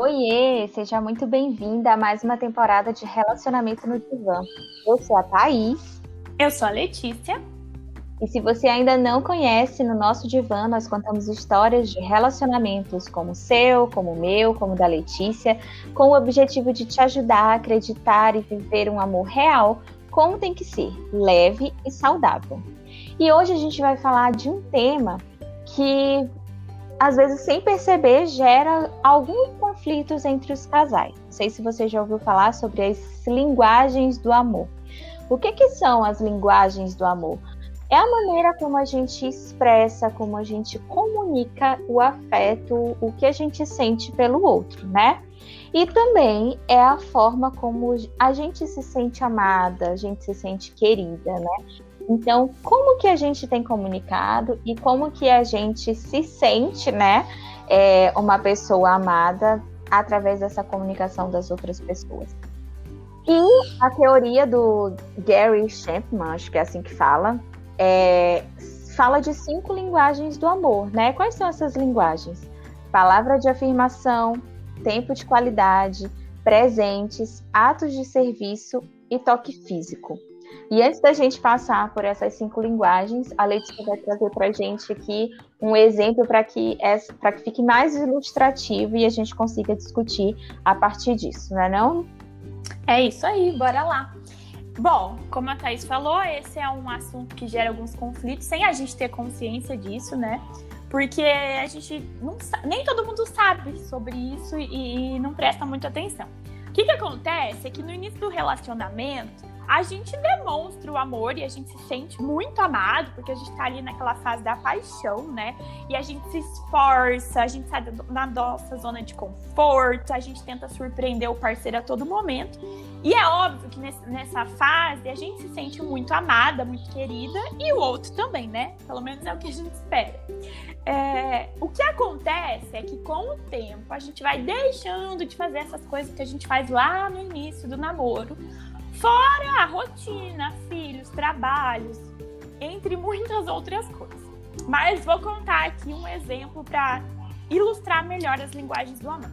Oiê, seja muito bem-vinda a mais uma temporada de Relacionamento no Divã. Eu sou a Thaís. Eu sou a Letícia. E se você ainda não conhece, no nosso divã nós contamos histórias de relacionamentos como o seu, como o meu, como o da Letícia, com o objetivo de te ajudar a acreditar e viver um amor real como tem que ser, leve e saudável. E hoje a gente vai falar de um tema que às vezes sem perceber gera alguns conflitos entre os casais. Não sei se você já ouviu falar sobre as linguagens do amor. O que, que são as linguagens do amor? é a maneira como a gente expressa, como a gente comunica o afeto, o que a gente sente pelo outro, né? E também é a forma como a gente se sente amada, a gente se sente querida, né? Então, como que a gente tem comunicado e como que a gente se sente, né? É, uma pessoa amada através dessa comunicação das outras pessoas. E a teoria do Gary Chapman, acho que é assim que fala, é, fala de cinco linguagens do amor, né? Quais são essas linguagens? Palavra de afirmação, tempo de qualidade, presentes, atos de serviço e toque físico. E antes da gente passar por essas cinco linguagens, a Letícia vai trazer para a gente aqui um exemplo para que, que fique mais ilustrativo e a gente consiga discutir a partir disso, não é não? É isso aí, bora lá. Bom, como a Thaís falou, esse é um assunto que gera alguns conflitos sem a gente ter consciência disso, né? Porque a gente não, nem todo mundo sabe sobre isso e, e não presta muita atenção. O que, que acontece é que no início do relacionamento, a gente demonstra o amor e a gente se sente muito amado, porque a gente tá ali naquela fase da paixão, né? E a gente se esforça, a gente sai da nossa zona de conforto, a gente tenta surpreender o parceiro a todo momento. E é óbvio que nessa fase a gente se sente muito amada, muito querida, e o outro também, né? Pelo menos é o que a gente espera. É, o que acontece é que com o tempo a gente vai deixando de fazer essas coisas que a gente faz lá no início do namoro Fora a rotina, filhos, trabalhos, entre muitas outras coisas. Mas vou contar aqui um exemplo para ilustrar melhor as linguagens do amor.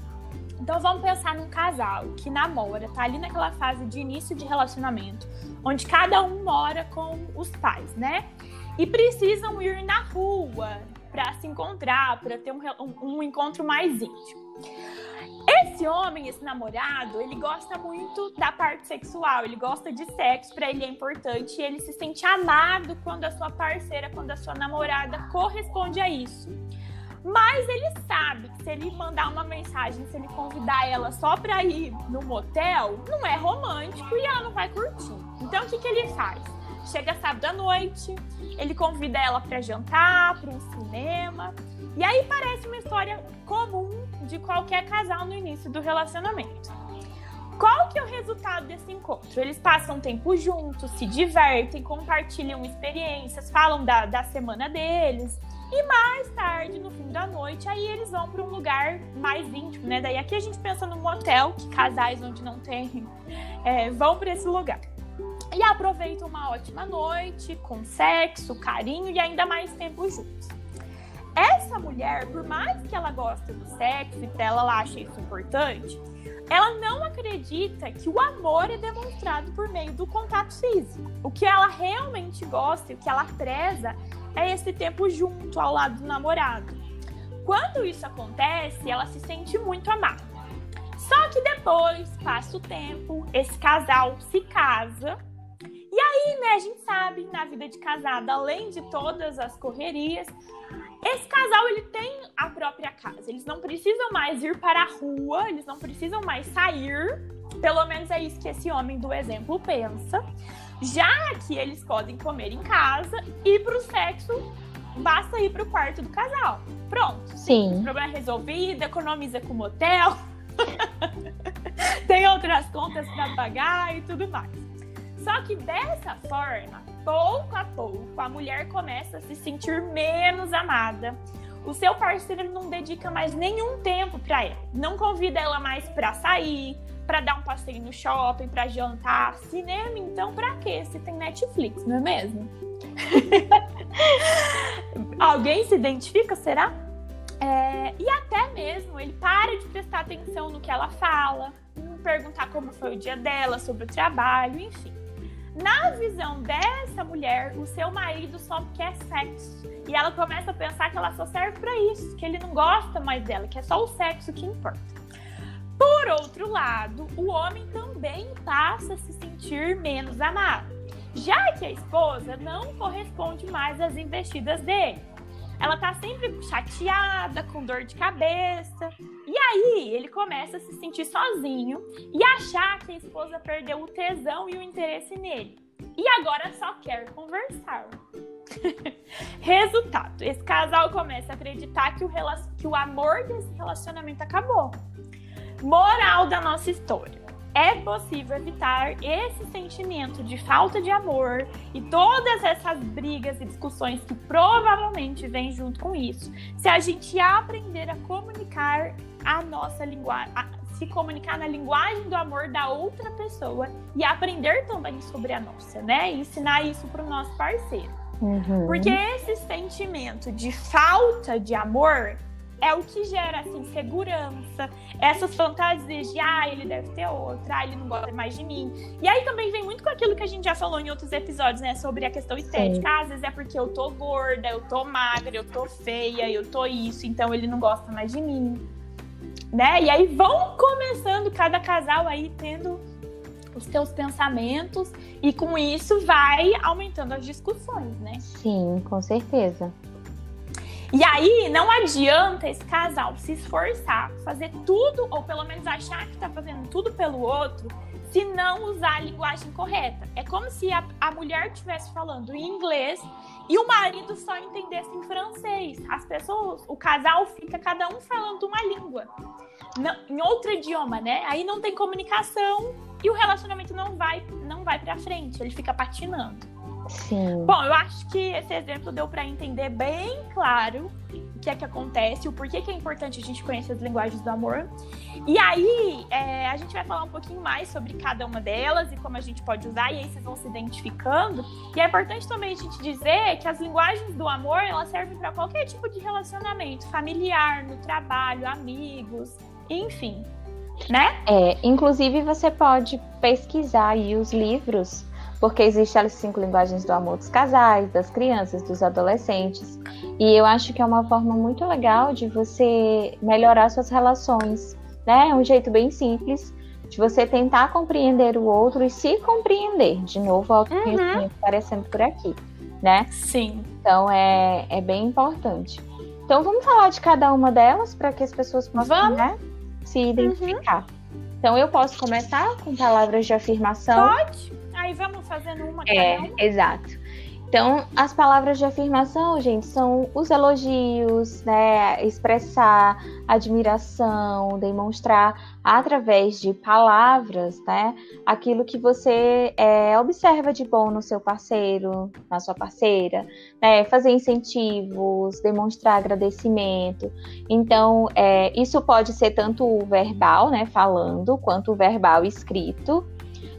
Então vamos pensar num casal que namora, tá ali naquela fase de início de relacionamento, onde cada um mora com os pais, né? E precisam ir na rua para se encontrar, para ter um, um, um encontro mais íntimo. Esse homem, esse namorado, ele gosta muito da parte sexual, ele gosta de sexo, para ele é importante, ele se sente amado quando a sua parceira, quando a sua namorada corresponde a isso. Mas ele sabe que se ele mandar uma mensagem, se ele convidar ela só pra ir no motel, não é romântico e ela não vai curtir. Então o que, que ele faz? Chega sábado à noite, ele convida ela para jantar, para um cinema. E aí parece uma história comum de qualquer casal no início do relacionamento. Qual que é o resultado desse encontro? Eles passam tempo juntos, se divertem, compartilham experiências, falam da, da semana deles. E mais tarde, no fim da noite, aí eles vão para um lugar mais íntimo, né? Daí aqui a gente pensa num motel, que casais onde não tem é, vão para esse lugar e aproveita uma ótima noite com sexo, carinho e ainda mais tempo juntos. Essa mulher, por mais que ela goste do sexo e pra ela ela isso importante, ela não acredita que o amor é demonstrado por meio do contato físico. O que ela realmente gosta e o que ela preza é esse tempo junto ao lado do namorado. Quando isso acontece, ela se sente muito amada. Só que depois, passa o tempo, esse casal se casa aí, né, a gente sabe, na vida de casada, além de todas as correrias, esse casal ele tem a própria casa. Eles não precisam mais ir para a rua, eles não precisam mais sair. Pelo menos é isso que esse homem do exemplo pensa. Já que eles podem comer em casa e para o sexo basta ir para o quarto do casal. Pronto. Sim. O problema é resolvido, economiza com motel. tem outras contas para pagar e tudo mais. Só que dessa forma, pouco a pouco, a mulher começa a se sentir menos amada. O seu parceiro não dedica mais nenhum tempo para ela. Não convida ela mais para sair, para dar um passeio no shopping, para jantar. Cinema, então, para quê? Se tem Netflix, não é mesmo? Alguém se identifica, será? É, e até mesmo ele para de prestar atenção no que ela fala, perguntar como foi o dia dela, sobre o trabalho, enfim. Na visão dessa mulher, o seu marido só quer sexo. E ela começa a pensar que ela só serve para isso, que ele não gosta mais dela, que é só o sexo que importa. Por outro lado, o homem também passa a se sentir menos amado, já que a esposa não corresponde mais às investidas dele ela tá sempre chateada, com dor de cabeça. E aí ele começa a se sentir sozinho e achar que a esposa perdeu o tesão e o interesse nele. E agora só quer conversar. Resultado: esse casal começa a acreditar que o, que o amor desse relacionamento acabou. Moral da nossa história é possível evitar esse sentimento de falta de amor e todas essas brigas e discussões que provavelmente vêm junto com isso, se a gente aprender a comunicar a nossa linguagem, se comunicar na linguagem do amor da outra pessoa e aprender também sobre a nossa, né? E ensinar isso para o nosso parceiro. Uhum. Porque esse sentimento de falta de amor é o que gera assim segurança, essas fantasias de ah, ele deve ter outra, ah, ele não gosta mais de mim. E aí também vem muito com aquilo que a gente já falou em outros episódios, né, sobre a questão estética. Às vezes é porque eu tô gorda, eu tô magra, eu tô feia, eu tô isso, então ele não gosta mais de mim. Né? E aí vão começando cada casal aí tendo os seus pensamentos e com isso vai aumentando as discussões, né? Sim, com certeza. E aí não adianta esse casal se esforçar, fazer tudo, ou pelo menos achar que tá fazendo tudo pelo outro, se não usar a linguagem correta. É como se a, a mulher estivesse falando em inglês e o marido só entendesse em francês. As pessoas, o casal fica cada um falando uma língua, não, em outro idioma, né? Aí não tem comunicação e o relacionamento não vai, não vai para frente, ele fica patinando. Sim. Bom, eu acho que esse exemplo deu para entender bem claro o que é que acontece, o porquê que é importante a gente conhecer as linguagens do amor. E aí, é, a gente vai falar um pouquinho mais sobre cada uma delas e como a gente pode usar, e aí vocês vão se identificando. E é importante também a gente dizer que as linguagens do amor, elas servem para qualquer tipo de relacionamento, familiar, no trabalho, amigos, enfim. Né? É, inclusive você pode pesquisar aí os livros porque existem as cinco linguagens do amor dos casais, das crianças, dos adolescentes. E eu acho que é uma forma muito legal de você melhorar suas relações, né? É um jeito bem simples de você tentar compreender o outro e se compreender. De novo, o autoconhecimento uhum. aparecendo por aqui, né? Sim. Então é, é bem importante. Então vamos falar de cada uma delas para que as pessoas possam né, se identificar. Uhum. Então eu posso começar com palavras de afirmação. Pode aí vamos fazendo uma É, uma. exato. Então, as palavras de afirmação, gente, são os elogios, né? Expressar admiração, demonstrar através de palavras, né? Aquilo que você é, observa de bom no seu parceiro, na sua parceira, né? Fazer incentivos, demonstrar agradecimento. Então, é, isso pode ser tanto o verbal, né? Falando, quanto o verbal escrito.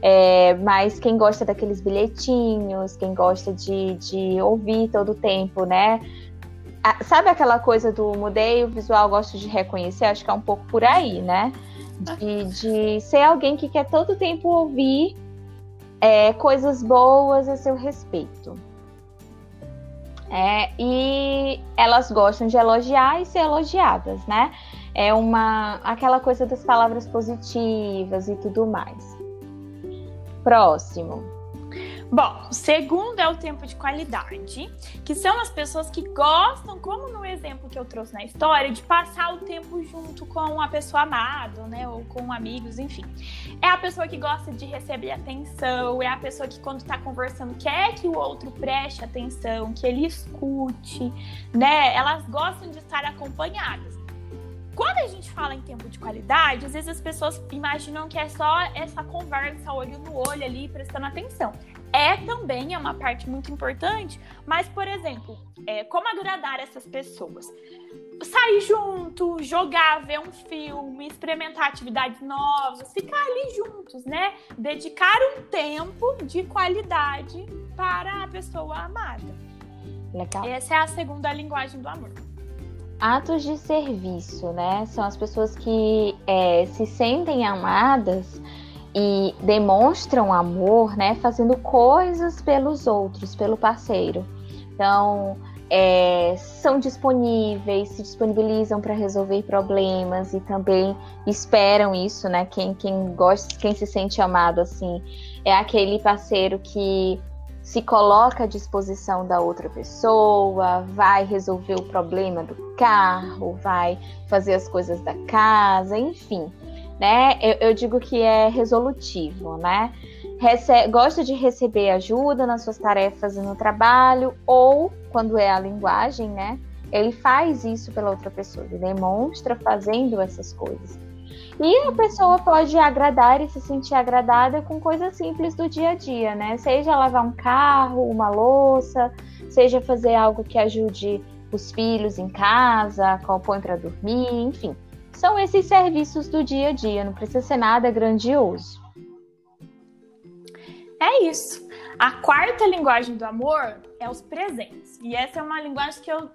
É, mas quem gosta daqueles bilhetinhos, quem gosta de, de ouvir todo o tempo, né? sabe aquela coisa do mudei o visual, gosto de reconhecer? Acho que é um pouco por aí, né? De, de ser alguém que quer todo o tempo ouvir é, coisas boas a seu respeito. É, e elas gostam de elogiar e ser elogiadas, né? É uma aquela coisa das palavras positivas e tudo mais. Próximo. Bom, segundo é o tempo de qualidade, que são as pessoas que gostam, como no exemplo que eu trouxe na história, de passar o tempo junto com a pessoa amada, né, ou com amigos, enfim. É a pessoa que gosta de receber atenção, é a pessoa que quando tá conversando quer que o outro preste atenção, que ele escute, né? Elas gostam de estar acompanhadas. Quando a gente fala em tempo de qualidade, às vezes as pessoas imaginam que é só essa conversa olho no olho ali, prestando atenção. É também é uma parte muito importante, mas, por exemplo, é, como agradar essas pessoas? Sair junto, jogar, ver um filme, experimentar atividades novas, ficar ali juntos, né? Dedicar um tempo de qualidade para a pessoa amada. Legal. Essa é a segunda linguagem do amor. Atos de serviço, né? São as pessoas que é, se sentem amadas e demonstram amor, né? Fazendo coisas pelos outros, pelo parceiro. Então, é, são disponíveis, se disponibilizam para resolver problemas e também esperam isso, né? Quem, quem gosta, quem se sente amado assim, é aquele parceiro que se coloca à disposição da outra pessoa, vai resolver o problema do carro, vai fazer as coisas da casa, enfim, né? Eu, eu digo que é resolutivo, né? Rece gosta de receber ajuda nas suas tarefas e no trabalho, ou quando é a linguagem, né? Ele faz isso pela outra pessoa, ele demonstra fazendo essas coisas. E a pessoa pode agradar e se sentir agradada com coisas simples do dia a dia, né? Seja lavar um carro, uma louça, seja fazer algo que ajude os filhos em casa, põe para dormir, enfim. São esses serviços do dia a dia, não precisa ser nada grandioso. É isso. A quarta linguagem do amor é os presentes. E essa é uma linguagem que eu,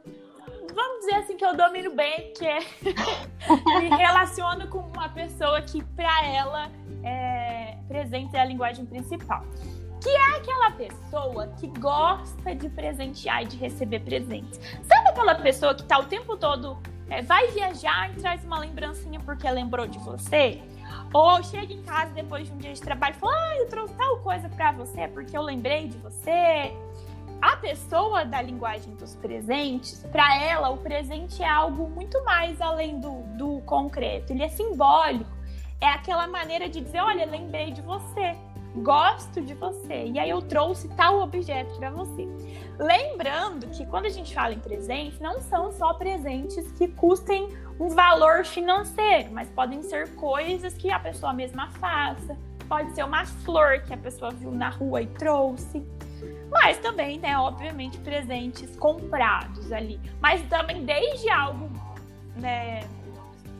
vamos dizer assim, que eu domino bem, que é me relaciono com uma pessoa que, para ela, é, presente é a linguagem principal. Que é aquela pessoa que gosta de presentear e de receber presentes. Sabe aquela pessoa que tá o tempo todo, é, vai viajar e traz uma lembrancinha porque lembrou de você? Ou chega em casa depois de um dia de trabalho e fala: Ah, eu trouxe tal coisa para você porque eu lembrei de você. A pessoa da linguagem dos presentes, para ela, o presente é algo muito mais além do, do concreto. Ele é simbólico. É aquela maneira de dizer: Olha, lembrei de você gosto de você e aí eu trouxe tal objeto para você. Lembrando que quando a gente fala em presentes, não são só presentes que custem um valor financeiro, mas podem ser coisas que a pessoa mesma faça. Pode ser uma flor que a pessoa viu na rua e trouxe. Mas também, né, obviamente, presentes comprados ali. Mas também desde algo, né,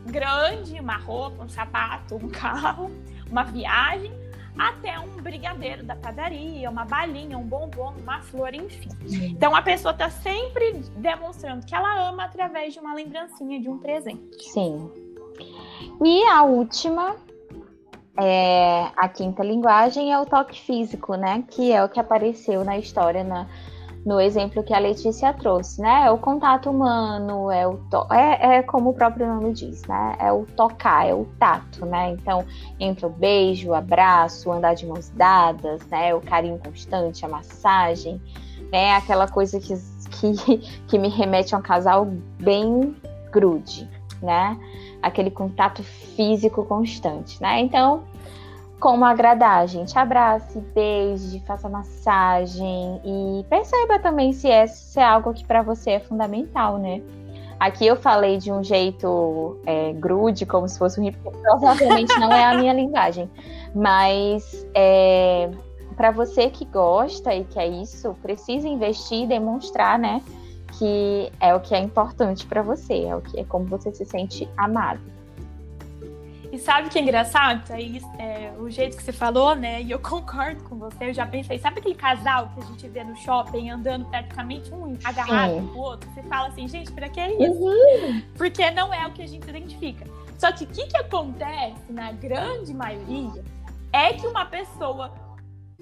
grande, uma roupa, um sapato, um carro, uma viagem, até um brigadeiro da padaria, uma balinha, um bombom, uma flor, enfim. Então a pessoa está sempre demonstrando que ela ama através de uma lembrancinha, de um presente. Sim. E a última, é, a quinta linguagem é o toque físico, né? Que é o que apareceu na história na no exemplo que a Letícia trouxe, né? É o contato humano, é o é, é, como o próprio nome diz, né? É o tocar, é o tato, né? Então, entra o beijo, o abraço, o andar de mãos dadas, né? O carinho constante, a massagem, né? Aquela coisa que, que, que me remete a um casal bem grude, né? Aquele contato físico constante, né? Então, como agradar a gente. Abrace, beije, faça massagem e perceba também se é, se é algo que para você é fundamental, né? Aqui eu falei de um jeito é, grude, como se fosse um provavelmente não é a minha linguagem. Mas é, para você que gosta e que é isso, precisa investir e demonstrar, né? Que é o que é importante para você, é o que é como você se sente amado. E sabe o que é engraçado? Aí, é, o jeito que você falou, né? E eu concordo com você. Eu já pensei, sabe aquele casal que a gente vê no shopping andando praticamente um agarrado com o outro? Você fala assim, gente, pra que isso? Uhum. Porque não é o que a gente identifica. Só que o que, que acontece na grande maioria é que uma pessoa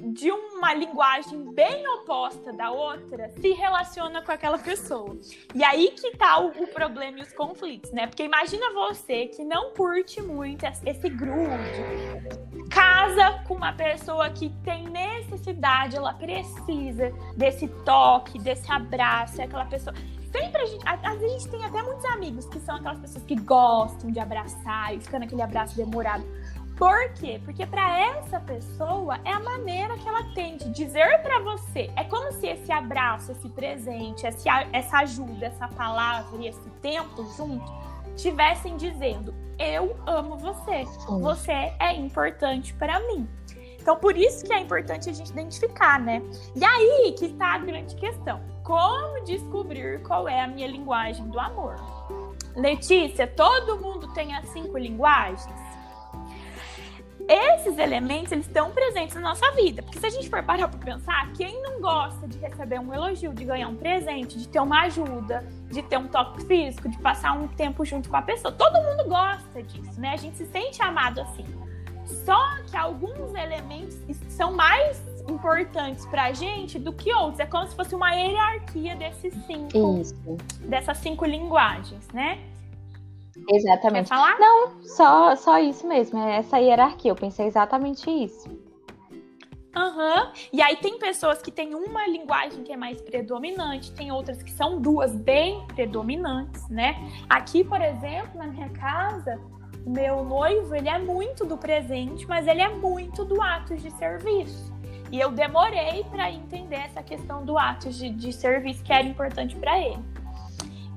de uma linguagem bem oposta da outra se relaciona com aquela pessoa. E aí que tá o, o, problema e os conflitos, né? Porque imagina você que não curte muito esse grude, casa com uma pessoa que tem necessidade, ela precisa desse toque, desse abraço, é aquela pessoa. Sempre a gente, às vezes a gente tem até muitos amigos que são aquelas pessoas que gostam de abraçar e ficar naquele abraço demorado. Por quê? Porque para essa pessoa é a maneira que ela tem de dizer para você. É como se esse abraço, esse presente, esse, essa ajuda, essa palavra e esse tempo junto tivessem dizendo: Eu amo você. Você é importante para mim. Então, por isso que é importante a gente identificar, né? E aí que está a grande questão: como descobrir qual é a minha linguagem do amor? Letícia, todo mundo tem as cinco linguagens? Esses elementos eles estão presentes na nossa vida. Porque se a gente for parar para pensar, quem não gosta de receber um elogio, de ganhar um presente, de ter uma ajuda, de ter um toque físico, de passar um tempo junto com a pessoa, todo mundo gosta disso, né? A gente se sente amado assim. Só que alguns elementos são mais importantes pra gente do que outros. É como se fosse uma hierarquia desses cinco, Isso. dessas cinco linguagens, né? Exatamente. Quer falar? Não, só, só isso mesmo, é essa hierarquia. Eu pensei exatamente isso. Aham. Uhum. E aí tem pessoas que têm uma linguagem que é mais predominante, tem outras que são duas bem predominantes, né? Aqui, por exemplo, na minha casa, o meu noivo, ele é muito do presente, mas ele é muito do ato de serviço. E eu demorei para entender essa questão do ato de, de serviço que era importante para ele.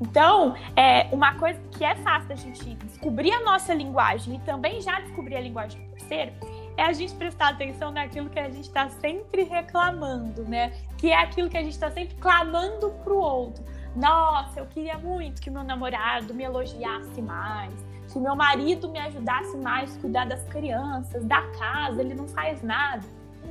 Então, é uma coisa que é fácil da gente descobrir a nossa linguagem e também já descobrir a linguagem do parceiro é a gente prestar atenção naquilo que a gente está sempre reclamando, né? Que é aquilo que a gente está sempre clamando pro outro. Nossa, eu queria muito que meu namorado me elogiasse mais, que meu marido me ajudasse mais a cuidar das crianças, da casa, ele não faz nada.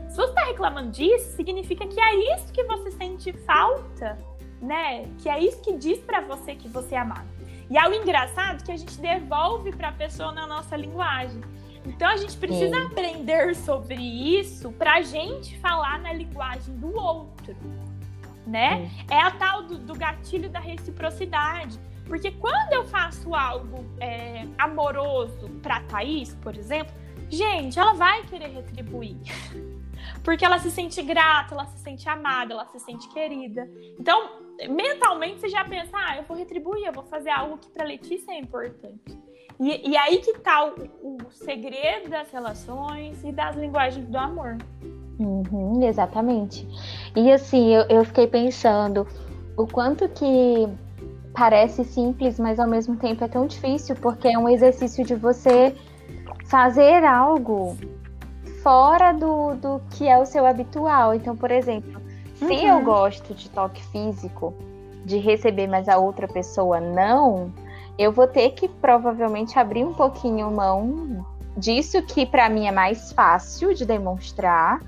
Se você está reclamando disso, significa que é isso que você sente falta né? Que é isso que diz para você que você é amado. E é o engraçado que a gente devolve para a pessoa na nossa linguagem. Então a gente precisa Sim. aprender sobre isso para a gente falar na linguagem do outro, né? Sim. É a tal do, do, gatilho da reciprocidade. Porque quando eu faço algo é, amoroso para Thaís, por exemplo, gente, ela vai querer retribuir. Porque ela se sente grata, ela se sente amada, ela se sente querida. Então, mentalmente você já pensa, ah, eu vou retribuir, eu vou fazer algo que para Letícia é importante. E, e aí que tá o, o, segredo das relações e das linguagens do amor. Uhum, exatamente. E assim, eu, eu fiquei pensando o quanto que parece simples, mas ao mesmo tempo é tão difícil, porque é um exercício de você fazer algo fora do, do que é o seu habitual. Então, por exemplo, se uhum. eu gosto de toque físico, de receber, mas a outra pessoa não, eu vou ter que provavelmente abrir um pouquinho mão disso que para mim é mais fácil de demonstrar,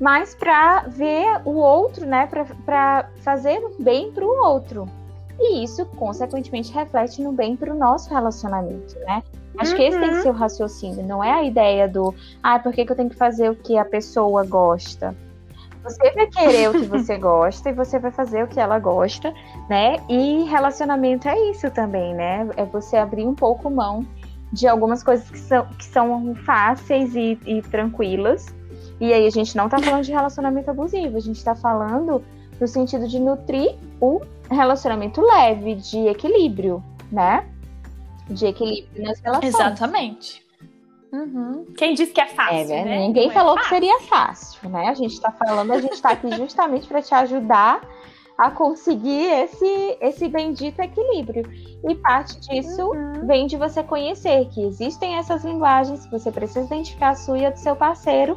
mas para ver o outro, né, para fazer bem para o outro. E isso, consequentemente, reflete no bem para o nosso relacionamento, né? Acho uhum. que esse tem que uhum. ser o raciocínio, não é a ideia do, ah, por que, que eu tenho que fazer o que a pessoa gosta? Você vai querer o que você gosta e você vai fazer o que ela gosta, né? E relacionamento é isso também, né? É você abrir um pouco mão de algumas coisas que são, que são fáceis e, e tranquilas. E aí a gente não tá falando de relacionamento abusivo, a gente tá falando no sentido de nutrir o relacionamento leve, de equilíbrio, né? De equilíbrio nas relações. Exatamente. Uhum. Quem disse que é fácil? É, né? Ninguém Não é falou é que seria fácil, né? A gente está falando, a gente está aqui justamente para te ajudar a conseguir esse, esse bendito equilíbrio. E parte disso uhum. vem de você conhecer que existem essas linguagens, que você precisa identificar a sua e a do seu parceiro,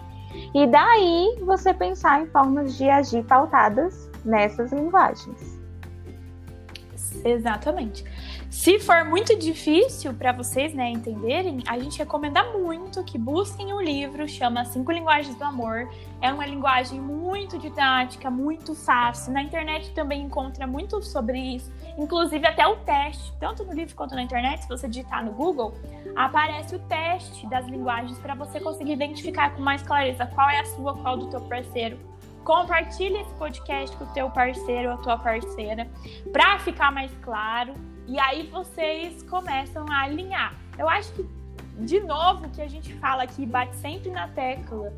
e daí você pensar em formas de agir pautadas nessas linguagens. Exatamente. Se for muito difícil para vocês, né, entenderem, a gente recomenda muito que busquem o um livro, chama Cinco Linguagens do Amor. É uma linguagem muito didática, muito fácil. Na internet também encontra muito sobre isso, inclusive até o teste, tanto no livro quanto na internet, se você digitar no Google, aparece o teste das linguagens para você conseguir identificar com mais clareza qual é a sua, qual do teu parceiro compartilhe esse podcast com o teu parceiro ou a tua parceira para ficar mais claro e aí vocês começam a alinhar. Eu acho que, de novo, que a gente fala aqui, bate sempre na tecla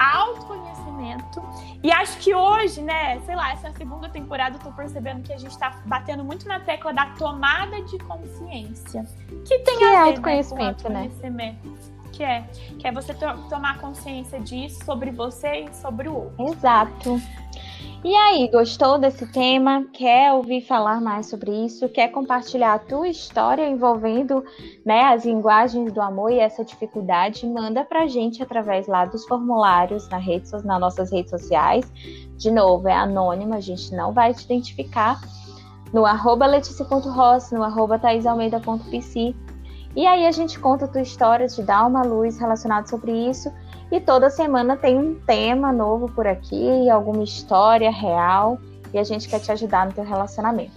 autoconhecimento. E acho que hoje, né, sei lá, essa segunda temporada eu tô percebendo que a gente tá batendo muito na tecla da tomada de consciência. Que tem que a é ver, né, autoconhecimento, né? Que é, que é você to tomar consciência disso sobre você e sobre o outro. Exato. E aí, gostou desse tema? Quer ouvir falar mais sobre isso? Quer compartilhar a tua história envolvendo né, as linguagens do amor e essa dificuldade? Manda pra gente através lá dos formulários na rede, nas nossas redes sociais. De novo, é anônimo, a gente não vai te identificar. No arroba leticia.ross, no arroba thaisalmeida.pc. E aí a gente conta a tua história, te dá uma luz relacionada sobre isso. E toda semana tem um tema novo por aqui, alguma história real. E a gente quer te ajudar no teu relacionamento.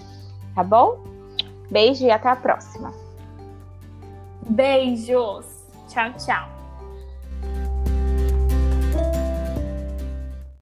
Tá bom? Beijo e até a próxima. Beijos. Tchau, tchau.